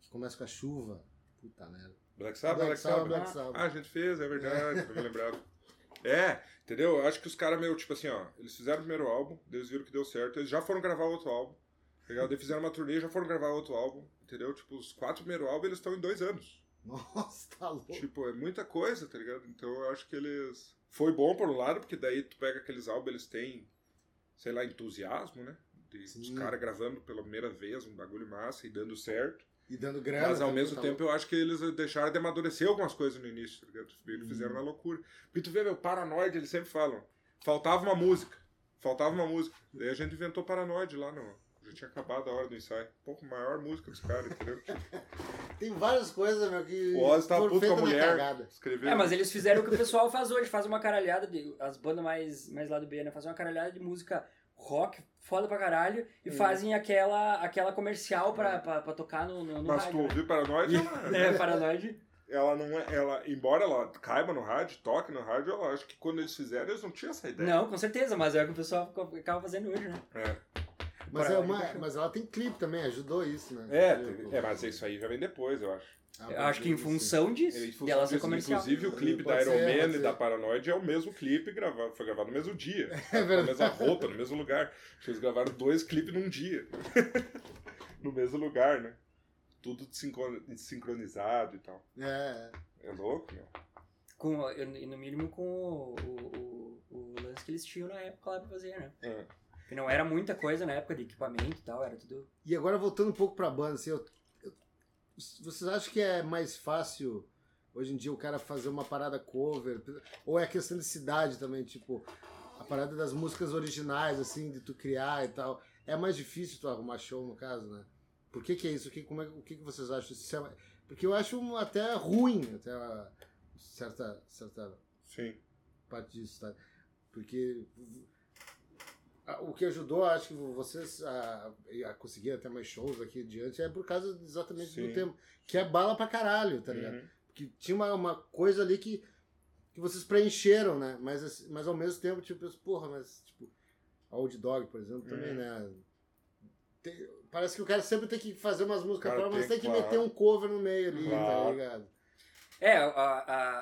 que começa com a chuva. Puta merda. Black Sabbath, Black Sabbath. Black Sabbath. Ah, a gente fez, é verdade, não me lembrava. É, entendeu? Eu acho que os caras, meu, tipo assim, ó, eles fizeram o primeiro álbum, eles viram que deu certo, eles já foram gravar outro álbum, tá ligado? Eles fizeram uma turnê e já foram gravar outro álbum, entendeu? Tipo, os quatro primeiros álbuns eles estão em dois anos. Nossa, tá louco. Tipo, é muita coisa, tá ligado? Então eu acho que eles. Foi bom por um lado, porque daí tu pega aqueles álbuns, eles têm, sei lá, entusiasmo, né? De os Sim. caras gravando pela primeira vez um bagulho massa e dando certo. E dando grana. Mas ao também, mesmo tá tempo eu acho que eles deixaram de amadurecer algumas coisas no início, tá ligado? Eles fizeram na loucura. Porque tu vê, meu, Paranoide, eles sempre falam. Faltava uma música. Faltava uma música. Daí a gente inventou Paranoide lá no. Já tinha acabado a hora do ensaio. Pô, maior música dos caras, entendeu? Tem várias coisas, meu, que. O Ozzy tava foram puto com a mulher. cagada. Escreveu. É, mas eles fizeram o que o pessoal faz hoje, faz uma caralhada de. As bandas mais, mais lá do B, né? Fazem uma caralhada de música rock, foda pra caralho, e fazem aquela, aquela comercial pra, pra, pra tocar no, no, no Mas tu rádio. né? ouviu Paranoide? é uma- É, Paranoide. ela não é. Ela, embora ela caiba no rádio, toque no rádio, eu acho que quando eles fizeram, eles não tinham essa ideia. Não, com certeza, mas é o que o pessoal acaba fazendo hoje, né? É, Mas, é uma, mas ela tem clipe também, ajudou isso, né? é, teve- é, mas isso aí já vem depois, eu acho. ah, Eu acho que em sim. função disso, Em função dela ser comercial. Inclusive o clipe Pode da ser, Iron pode Man ser. e da Paranoid é o mesmo clipe, gravado, foi gravado no mesmo dia. É Na verdade. mesma roupa, no mesmo lugar. Acho que Eles gravaram dois clipes num dia. no mesmo lugar, né? Tudo sincron- sincronizado e tal. É, É louco, meu. Com, e no mínimo com o, o, o, o lance que eles tinham na época lá pra fazer, né? É. Que não era muita coisa na época de equipamento e tal, era tudo. E agora voltando um pouco pra banda, assim, eu- eu- vocês acham que é mais fácil hoje em dia o cara fazer uma parada cover? Ou é questão de cidade também, tipo, a parada das músicas originais, assim, de tu criar e tal. É mais difícil tu arrumar show, no caso, né? Por que que é isso? O que, como é, o que, que vocês acham? Isso é- porque eu acho um- até ruim, até uma certa, certa Sim. parte disso, tá? Porque o que ajudou, acho que vocês a, a conseguir até mais shows aqui adiante é por causa exatamente Sim. do tempo. Que é bala pra caralho, tá ligado? Uhum. Porque tinha uma, uma coisa ali que, que vocês preencheram, né? Mas, assim, mas ao mesmo tempo, tipo, eu penso, porra, mas tipo, a Old Dog, por exemplo, também, Uhum. né? Tem- parece que o cara sempre tem que fazer umas músicas próprias, mas tem, tem que claro. meter um cover no meio ali, tá Claro. ligado? É, a,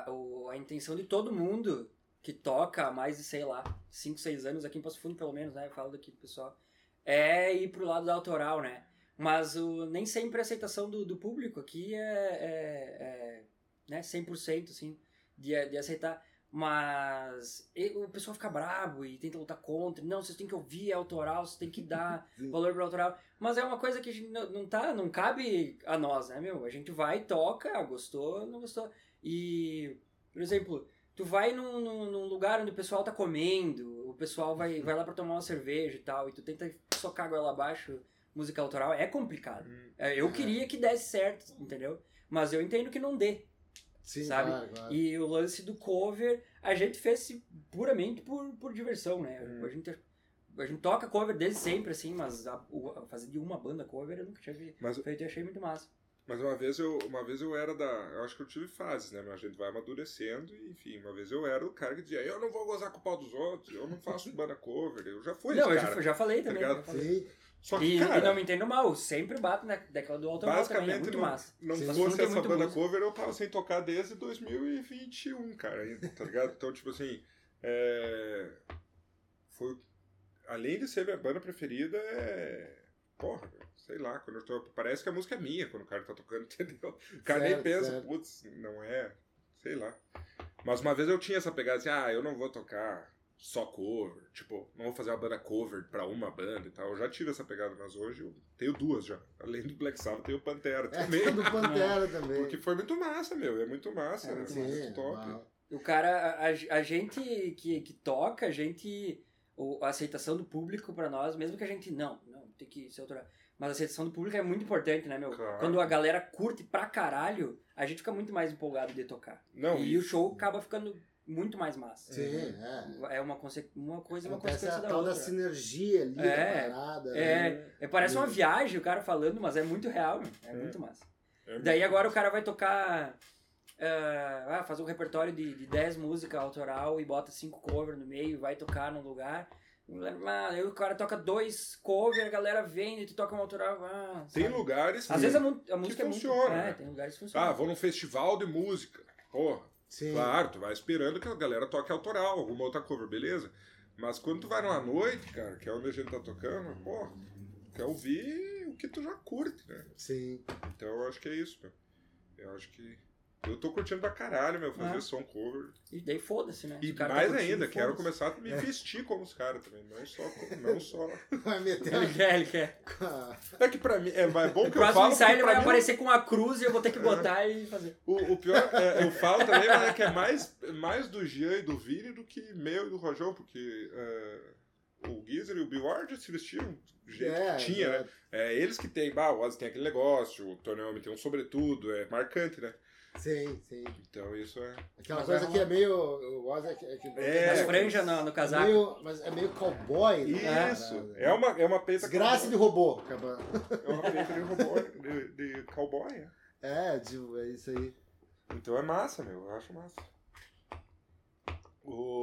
a, a intenção de todo mundo que toca há mais de, sei lá, 5, 6 anos, aqui em Passo Fundo pelo menos, né? Eu falo daqui do pessoal, é ir pro lado da autoral, né? Mas o, nem sempre a aceitação do, do público aqui é, é, é né, 100% assim, de, de aceitar. Mas e- o pessoal fica brabo e tenta lutar contra. Não, vocês têm que ouvir, é autoral, vocês têm que dar valor pro autoral. Mas é uma coisa que a gente não, não tá, não cabe a nós, né, meu? A gente vai, toca, gostou, não gostou. E, por exemplo, tu vai num, num, num lugar onde o pessoal tá comendo, o pessoal vai, vai lá pra tomar uma cerveja e tal, e tu tenta socar a goela abaixo música autoral, é complicado. Hum. É, Eu queria que desse certo, entendeu? Mas eu entendo que não dê. Sim, Sabe? claro, claro. E o lance do cover, a gente fez puramente por, por diversão, né? Hum. A, gente, a gente toca cover desde sempre, assim, mas a, a fazer de uma banda cover eu nunca tinha Mas, feito e achei muito massa. Mas uma vez eu uma vez eu era da. Eu acho que eu tive fases, né? Mas a gente vai amadurecendo e, enfim, uma vez eu era o cara que dizia, eu não vou gozar com o pau dos outros, eu não faço banda cover. Eu já fui não, esse eu cara. já, já falei também. já falei. Sim, Só que, E, cara, e não me entendo mal, eu sempre bato na década do autoral também, é muito não, massa. não Sim. fosse essa muito banda música. cover, eu tava sem tocar desde 2021, cara, ainda, tá ligado? Então, tipo assim, é... foi... Além de ser minha banda preferida, é... Porra, sei lá, quando eu tô... Parece que a música é minha quando o cara tá tocando, entendeu? O cara nem Certo, pensa, certo. putz, não é... Sei lá. Mas uma vez eu tinha essa pegada assim, ah, eu não vou tocar só cover, tipo, não vou fazer uma banda cover pra uma banda e tal. Eu já tive essa pegada, mas hoje eu tenho duas já. Além do Black Sabbath, tenho o Pantera é também. do Pantera também. Porque foi muito massa, meu. É muito massa. É É muito muito, Sim, top. uau. O cara, a, a gente que, que toca, a gente. a aceitação do público pra nós, mesmo que a gente. Não, não, tem que ser autoral. Mas a aceitação do público é muito importante, né, meu? Claro. Quando a galera curte pra caralho, a gente fica muito mais empolgado de tocar. Não, e o show acaba ficando muito mais massa. Sim, é. É uma, conse- uma coisa, uma Acontece consequência a da tal outra. da sinergia ali, É, da parada. é. né? É, parece uma Uhum. viagem o cara falando, mas é muito real, meu. É, É. muito massa. É Daí muito agora o massa. cara vai tocar. ah, ah, fazer um repertório de, de 10 músicas autoral e bota 5 covers no meio e vai tocar num lugar. Ah, aí o cara toca dois covers, a galera vem e tu toca um autoral. Ah, Tem sabe? lugares Às que- vezes a, a música é muito. funciona, É, né? tem lugares que funcionam. Ah, vou num festival de música. Porra, Sim. claro, tu vai esperando que a galera toque autoral, alguma outra cover, beleza? Mas quando tu vai numa noite, cara, que é onde a gente tá tocando, porra, quer ouvir o que tu já curte, né? Sim. Então eu acho que é isso, meu. Eu acho que. Eu tô curtindo pra caralho, meu, fazer Ah. som cover. E daí foda-se, né? E O cara tá mais curtindo, ainda, quero começar a me vestir como os caras também. Não só. Não só... Vai meter Ele quer, ele quer. É que pra mim. É mais bom O que eu próximo falo. ensaio porque ele pra vai mim, aparecer com uma cruz e eu vou ter que botar e fazer. O, o pior, é, eu falo também, mas é que é mais, mais do Jean e do Vini do que meu e do Rojão, porque é, o Geezer e o Bill Ward se vestiram do jeito É, que tinha, né? exato. É eles que tem, bah, o Ozzy tem aquele negócio, o Tony Iommi tem um sobretudo, é marcante, né? Sim, sim. Então isso é... Aquela Mas coisa é que é meio. O Oz é que. É, que- É, As é, franjas no, no é casaco. meio, mas é meio cowboy. né? Isso! Parada. É uma, é uma peita Desgraça de robô. acaba- É uma peita de robô, de, de cowboy, é. É, tipo, é isso aí. Então é massa, meu. Eu acho massa. O...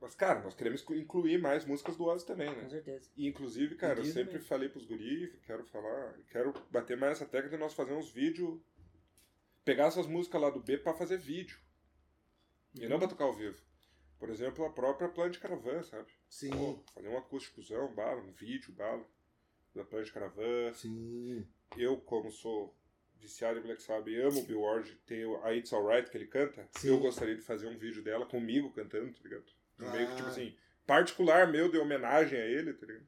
Mas, cara, nós queremos incluir mais músicas do Ozzy também, Com né? certeza. E, inclusive, cara, eu sempre também. falei pros guris, quero falar, quero bater mais essa tecla de nós fazer uns vídeos, pegar essas músicas lá do B pra fazer vídeo. E Uhum. não pra tocar ao vivo. Por exemplo, a própria Plant Caravan, sabe? Sim, Pô, fazer um acústicozão, bala, um vídeo, bala, da Plant Caravan. sim. Eu, como sou viciado em Black Sabbath e amo o Bill Ward, tem o- a It's Alright que ele canta, Sim. eu gostaria de fazer um vídeo dela comigo cantando, tá ligado? Um Meio que, tipo Ah. assim, particular meu de homenagem a ele, tá ligado?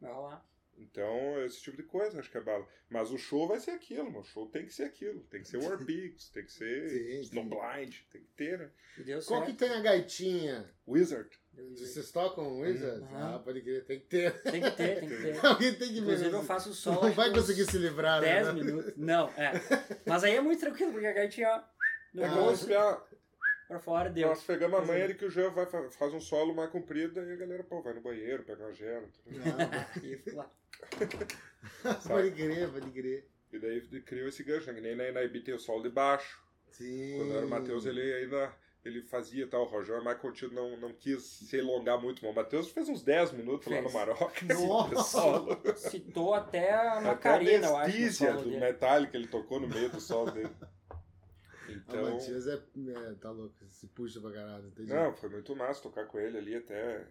Vai rolar. Então, esse tipo de coisa, acho que é bala. Mas o show vai ser aquilo, mano. O show tem que ser aquilo. Tem que ser War Pigs, tem que ser Snowblind, tem que ter, né? Qual que certo. tem a gaitinha? Wizard. Vocês tocam Wizard? Uhum. Ah, pode crer, tem que ter. Tem que ter, tem que ter. Alguém tem que Inclusive ver. eu faço solo. Não vai que conseguir se livrar, 10 né? minutos. Não, é. Mas aí é muito tranquilo, porque a gaitinha, ó, no É Ah, bolso, espiar. Pra fora, deu. Nós pegamos a manha de que o Jean vai, fa- faz um solo mais comprido, aí a galera, pô, vai no banheiro, pega uma gela. tá ligado? Não, E lá. pode crer, pode crer. E daí criou esse gancho, né? Que nem na Inaib tem o solo de baixo. Sim. Quando era o Matheus, ele ainda ele fazia tal. O Rojão é mais contido, não, não quis se alongar muito. Mas o Matheus fez uns 10 minutos lá Fez. no Maroc. Nossa! solo. Citou até a Até a Macarena, eu acho. do dele. Metallica ele tocou no meio do solo dele. O Então, Matias é, é, tá louco, se puxa pra caralho, entendi. não, foi muito massa tocar com ele ali até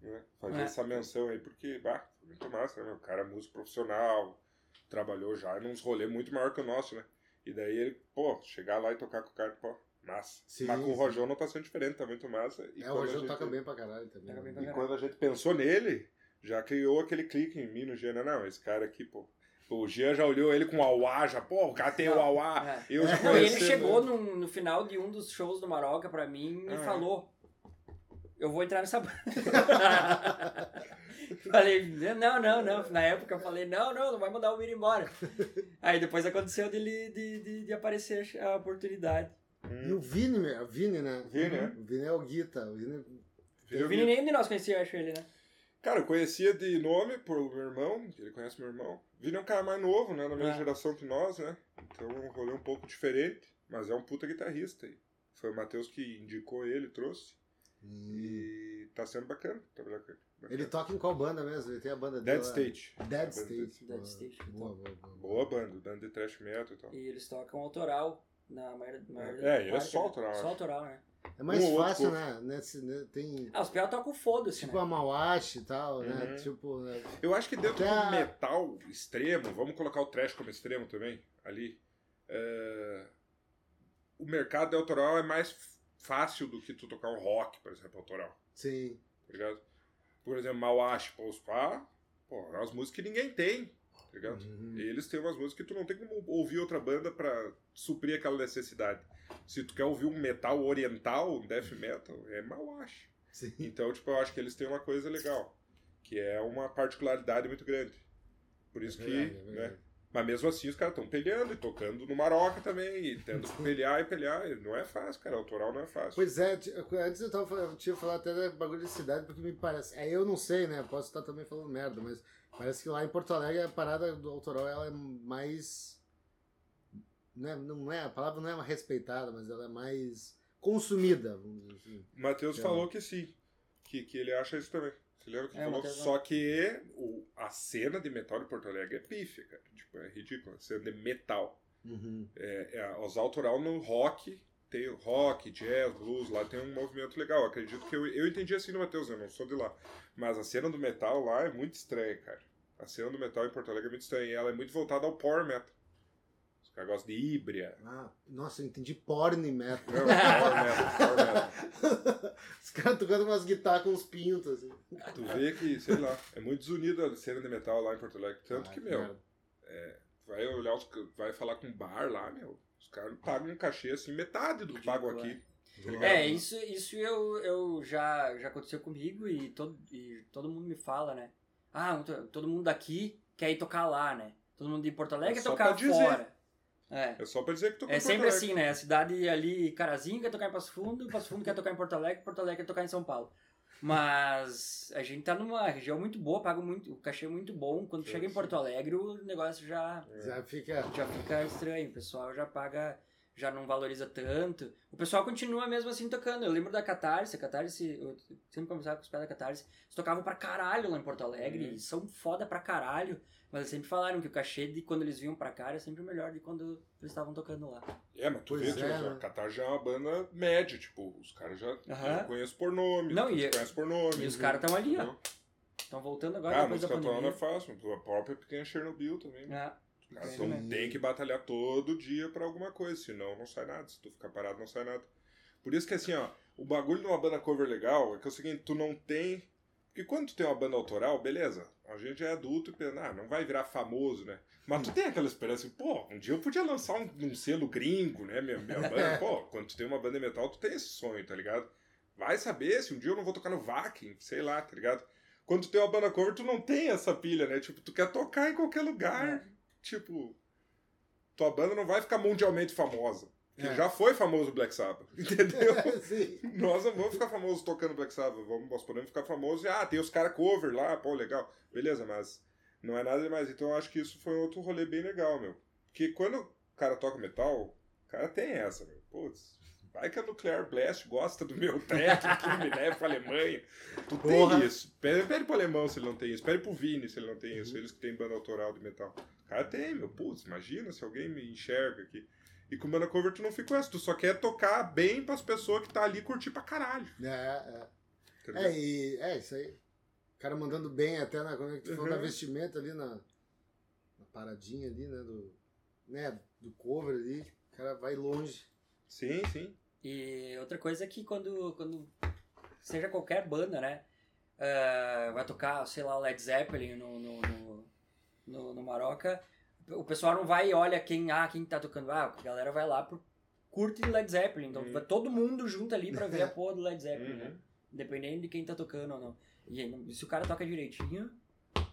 né, fazer É. essa menção aí, porque, bah, foi muito massa, né? O cara é músico profissional, trabalhou já em uns rolês muito maior que o nosso, né? E daí ele, pô, chegar lá e tocar com o cara, pô, massa. Sim, Mas com o. Rojão não tá sendo diferente, tá muito massa. E É, o quando a Rogério gente- toca bem pra caralho também. Bem né? pra E quando a gente pensou nele, já criou aquele clique em mim no né? não, esse cara aqui, pô. O Jean já olhou ele com o Auá, já, pô, o cara tem o Auá. É. Eu já Não, e ele chegou no, no final de um dos shows do Maroca pra mim e Ah, é. falou: Eu vou entrar nessa banda. falei: Não, não, não. Na época eu falei: Não, não, não vai mandar o Miro embora. Aí depois aconteceu dele de, de, de aparecer a oportunidade. E o Vini, o Vini, né? Vini, né? O Vini é o Guita. O Vini... Filho O Vini nem de nós conhecia, eu acho ele, né? Cara, eu conhecia de nome por meu irmão, ele conhece meu irmão. Vini é um cara mais novo, né? Na mesma É. geração que nós, né? Então um rolê um pouco diferente, mas é um puta guitarrista. aí. Foi o Matheus que indicou ele, trouxe. Hum. E tá sendo bacana trabalhar com ele. Bacana. Ele toca em qual banda mesmo? Ele tem a banda dele. Dead lá. State. Dead State. Dead boa. State, Boa, boa, boa. Boa banda, banda de thrash metal e tal. E eles tocam autoral na maior, maior É, ele é só né? autoral, Só autoral, né? É mais Um fácil, né? Nesse, né? Tem Ah, os pior tocam foda-se, tipo né? a Mauache e tal, né? Uhum. Tipo, né? Eu acho que dentro Até a- do metal extremo, vamos colocar o trash como extremo também, ali. é, O mercado autoral é mais fácil do que tu tocar um rock, por exemplo, autoral. Sim. Tá ligado? Por exemplo, Mauache, Post Pá, pô, é umas músicas que ninguém tem. Tá ligado? Uhum. Eles têm umas músicas que tu não tem como ouvir outra banda pra suprir aquela necessidade. Se tu quer ouvir um metal oriental, um death metal, é Mauache. Sim. Então, tipo, eu acho que eles têm uma coisa legal, que é uma particularidade muito grande. Por isso É que, verdade, é verdade. né? Mas mesmo assim os caras estão peleando e tocando no Maroca também, e tendo que pelear e pelear. E Não é fácil, cara. Autoral não é fácil. Pois é, antes eu, tava, eu tinha falado até da bagulho de cidade, porque me parece. É, eu não sei, né? Posso estar também falando merda, mas parece que lá em Porto Alegre a parada do autoral ela é mais. Né, não é, a palavra não é uma respeitada, mas ela é mais consumida, vamos dizer assim. O Matheus É. falou que sim, que, que ele acha isso também. Você lembra que ele É, falou? Matheus Só que o, a cena de metal de Porto Alegre é pífia, cara. Tipo, é ridículo. A cena de metal. Uhum. É, é, os autoral no rock, tem rock, jazz, blues, lá tem um movimento legal. Acredito que eu, eu entendi assim no Matheus, eu não sou de lá. Mas a cena do metal lá é muito estranha, cara. A cena do metal em Porto Alegre é muito estranha. E ela é muito voltada ao power metal. Os caras gostam de híbria. Ah, nossa, eu entendi porn metal. Não, power metal, power metal. Os caras tocando umas guitarras com uns pintos, assim. Tu vê que, sei lá, é muito desunida a cena de metal lá em Porto Alegre. Tanto Ah, que, meu, merda. vai olhar, os, vai falar com bar lá, meu. Os caras pagam um cachê assim, metade do que pagam Ridículo, aqui. ligado? É, isso, isso eu, eu já, já aconteceu comigo e todo, e todo mundo me fala, né? Ah, to- todo mundo daqui quer ir tocar lá, né? Todo mundo de Porto Alegre É quer tocar fora. É. É só pra dizer que tu É sempre assim, né? A cidade ali, Carazinho quer tocar em Passo Fundo, Passo Fundo quer tocar em Porto Alegre, Porto Alegre quer tocar em São Paulo. Mas a gente tá numa região muito boa, paga muito, o cachê é muito bom. Quando Sim, chega em. Porto Alegre, o negócio já, Já fica. já fica estranho. O pessoal já paga, já não valoriza tanto. O pessoal continua mesmo assim tocando. Eu lembro da Catarse, a Catarse, eu sempre conversava com os pés da Catarse, eles tocavam pra caralho lá em Porto Alegre, Uhum. e são foda pra caralho. Mas eles sempre falaram que o cachê de quando eles vinham pra cá era sempre melhor de quando eles estavam tocando lá. É, mas tu Pois vê, é, tipo, né? a Catar já é uma banda média, tipo, os caras já Aham. eu conheço por nome, Não, e- conhece por nome. E os caras estão ali, ó. Estão voltando agora Ah, a música atual não é fácil, a própria pequena Chernobyl também. né? É. Caras É, tão- né? tem que batalhar todo dia pra alguma coisa, senão não sai nada. Se tu ficar parado, não sai nada. Por isso que assim, ó, o bagulho de uma banda cover legal é que é o seguinte, tu não tem. Porque quando tu tem uma banda autoral, beleza, a gente é adulto e pensa, ah, não vai virar famoso, né? Mas tu tem aquela esperança, pô, um dia eu podia lançar um, um selo gringo, né? Minha, minha banda. Pô, quando tu tem uma banda de metal, tu tem esse sonho, tá ligado? Vai saber se um dia eu não vou tocar no Vakin, sei lá, tá ligado? Quando tu tem uma banda cover, tu não tem essa pilha, né? Tipo, tu quer tocar em qualquer lugar. Tipo, tua banda não vai ficar mundialmente famosa. Porque É. já foi famoso o Black Sabbath, entendeu? Nós não vamos ficar famosos tocando Black Sabbath. Vamos, nós podemos ficar famosos e, ah, tem os caras cover lá, pô, legal. Beleza, mas não é nada demais. Então eu acho que isso foi outro rolê bem legal, meu. Porque quando o cara toca metal, o cara tem essa, meu. Putz, vai que a Nuclear Blast gosta do meu track, que me leva pra Alemanha. Tu Porra. tem isso. Pede, pede pro alemão se ele não tem isso. Pede pro Vini se ele não tem isso. Eles que têm banda autoral de metal. O cara tem, meu. Putz, imagina se alguém me enxerga aqui. E com banda cover tu não fica com essa. Tu só quer tocar bem pras pessoas que tá ali curtir pra caralho. É, é. É, e, é isso aí. O cara mandando bem até na. Como é que tu falou da Uhum. vestimenta ali na, na paradinha ali, né? Do, né, do cover ali. O cara vai longe. Sim, sim. E outra coisa é que quando, quando seja qualquer banda, né? ah, vai tocar, sei lá, o Led Zeppelin no, no, no, no, no Maroca, o pessoal não vai e olha quem, ah, quem tá tocando. Ah, a galera vai lá pro curte Led Zeppelin. Então Uhum. vai todo mundo junto ali pra ver a porra do Led Zeppelin, né? Uhum. Independente de quem tá tocando ou não. E aí, se o cara toca direitinho,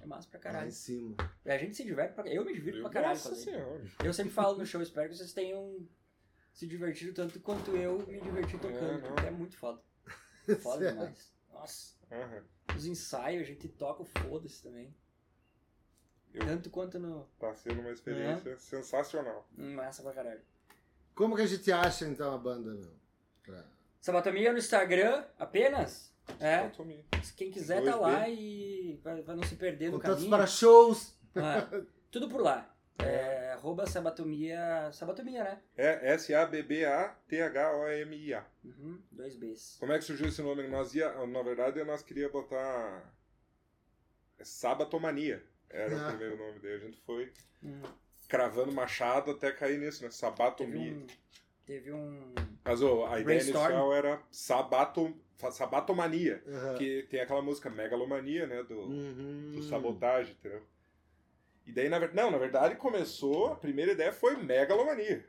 é massa pra Lá caralho. em cima. A gente se diverte pra Eu me divirto Eu- pra caralho Nossa senhora. Eu sempre falo no show, espero que vocês tenham se divertido tanto quanto eu me diverti tocando, não. porque é muito foda. Foda demais. Nossa, Aham. os ensaios, a gente toca o foda-se também. Eu- Tanto quanto no. Tá sendo uma experiência sensacional. Hum, Massa pra caralho. Como que a gente acha então a banda, meu? Pra- Sabatomia no Instagram apenas. É. Anatomia. Quem quiser Dois tá lá e vai, vai não se perder no Contatos caminho. para shows. É, tudo por lá. É, arroba sabatomia. Sabatomia, né? É S-A-B-B-A-T-H-O-M-I-A. Uhum, dois Bs. Como é que surgiu esse nome? Nós ia, na verdade, nós queríamos botar é Sabatomania. Era Ah. o primeiro nome dele. A gente foi Hum, cravando machado até cair nisso, né? teve Sabatomia. um. Teve um. Mas ô, a ideia Brainstorm. inicial era Sabato, Sabatomania. Aham. Que tem aquela música Megalomania, né? Do, Uhum. do sabotagem, entendeu? E daí, na verdade, não, na verdade começou, a primeira ideia foi Megalomania.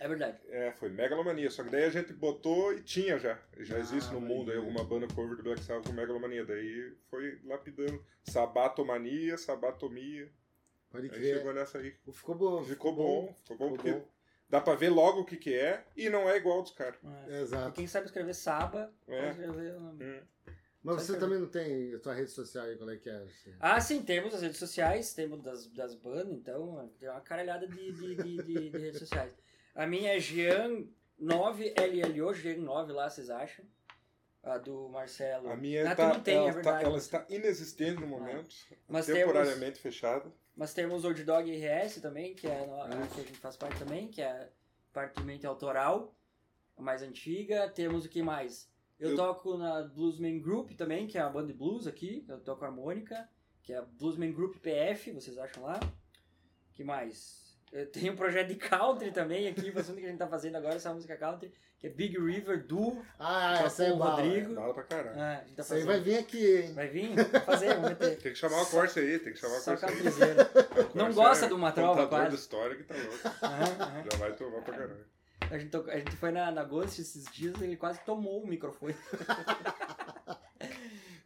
É verdade. É, foi Megalomania, só que daí a gente botou e tinha já. Já Ah, existe no mundo aí alguma banda cover do Black Sabbath com Megalomania. Daí foi lapidando Sabatomania, Sabatomia. Pode Aí crer. chegou nessa aí. Ficou bom. Ficou bom, ficou bom Ficou porque bom. dá pra ver logo o que que é e não é igual dos caras. É. E Exato. quem sabe escrever Saba, É. pode escrever o nome. Hum. Mas você também não tem a tua rede social aí, qual é que é? Ah, sim, temos as redes sociais, temos das, das bandas, então tem uma caralhada de, de, de, de- de redes sociais. A minha é Jean9LLO, Jean9 lá, vocês acham? A do Marcelo. A minha Ah, tá, não tem, ela, é tá- verdade. ela está inexistente no momento, Mas temos, temporariamente fechada. mas temos o Old Dog RS também, que é no- a que a gente faz parte também, que é parte do mente autoral, a mais antiga. Temos o que mais? Eu, Eu- toco na Bluesman Group também, que é a banda de blues aqui, eu toco harmônica, que é a Bluesman Group PF, vocês acham lá? que mais? Eu tenho um projeto de country também aqui, o que a gente tá fazendo agora, essa música country, que é Big River Duo. Ah, Só essa é bala. Rodrigo. Dá pra caralho. Ah, tá Essa aí vai vir aqui, hein? Vai vir? Fazer, vamos meter. Tem que chamar o Corsa aí, tem que chamar o Corsa aí. Não Corsa gosta é de uma trova, contador quase. de história que tá louco. Aham, aham. Já vai tomar pra caralho. A gente, a gente foi na, na Ghost esses dias ele quase tomou o microfone.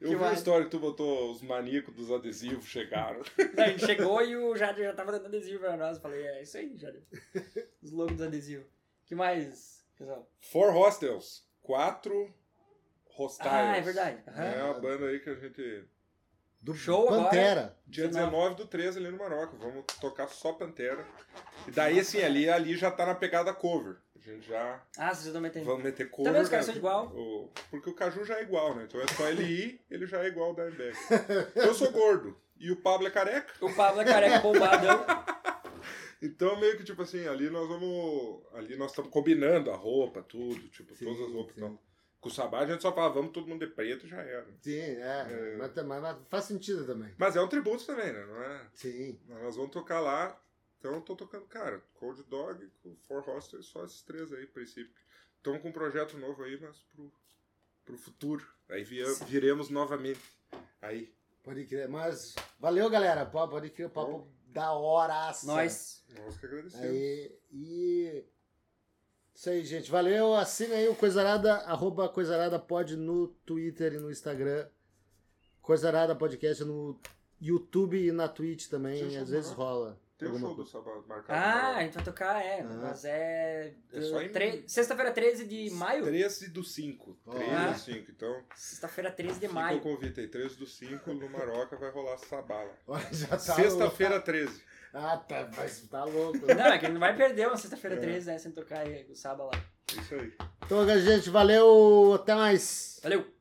Eu Que vi a história que tu botou os maníacos dos adesivos chegaram. Não, a gente chegou e o Jader já tava dando adesivo pra nós. Eu falei, é isso aí, Jader. Os logos dos adesivos. que mais, pessoal? Four Hostels. Quatro Hostiles. Ah, é verdade. Aham. É uma banda aí que a gente. Do Show agora. Pantera. Dia 19. 19 do 13 ali no Maroca. Vamos tocar só Pantera. E daí, assim, ali, ali já tá na pegada cover. A gente já. Ah, vocês não metem. Vamos meter cover. Também os caras né? são igual. O- Porque o Caju já é igual, né? Então é só ele ir, ele já é igual ao Dimebag. Eu sou gordo. E o Pablo é careca. O Pablo é careca bombadão. Então, meio que, tipo assim, ali nós vamos. Ali nós estamos combinando a roupa, tudo, tipo, Sim, todas as roupas. sim. Então, com o Sabá a gente só fala, vamos todo mundo de preto e já era. Sim, é. É. Mas, mas- mas faz sentido também. Mas é um tributo também, né? Não é? Sim. Nós vamos tocar lá. Então eu tô tocando, cara, Cold Dog, com Four Hosters, só esses três aí, a princípio. Estamos com um projeto novo aí, mas pro, pro futuro. Aí via- viremos novamente. Aí. Pode crer. Mas valeu, galera. Pode crer. Papo da hora. Nós. Nós que agradecemos. Aí, e. Isso aí, gente. Valeu. Assina aí o Coisarada, arroba Coisarada Pod no Twitter e no Instagram. Coisarada Podcast no YouTube e na Twitch também. Às do vezes rola. Tem o alguma show do. Sabá marcado. Ah, a gente vai tocar, é. Ah. Mas é. É só em- tre- Sexta-feira 13 de maio? 13 do 5. 13 Ah. do 5. Então, Sexta-feira 13 de fica o maio. convite aí. 13 do 5 no Maroca vai rolar Sabala. Olha, já tá Sexta-feira 13. Ah, tá, mas tá louco. Não, é que ele não vai perder uma sexta-feira É. 13, né? Sem tocar aí o sábado lá. Isso aí. Então, gente, valeu. Até mais. Valeu!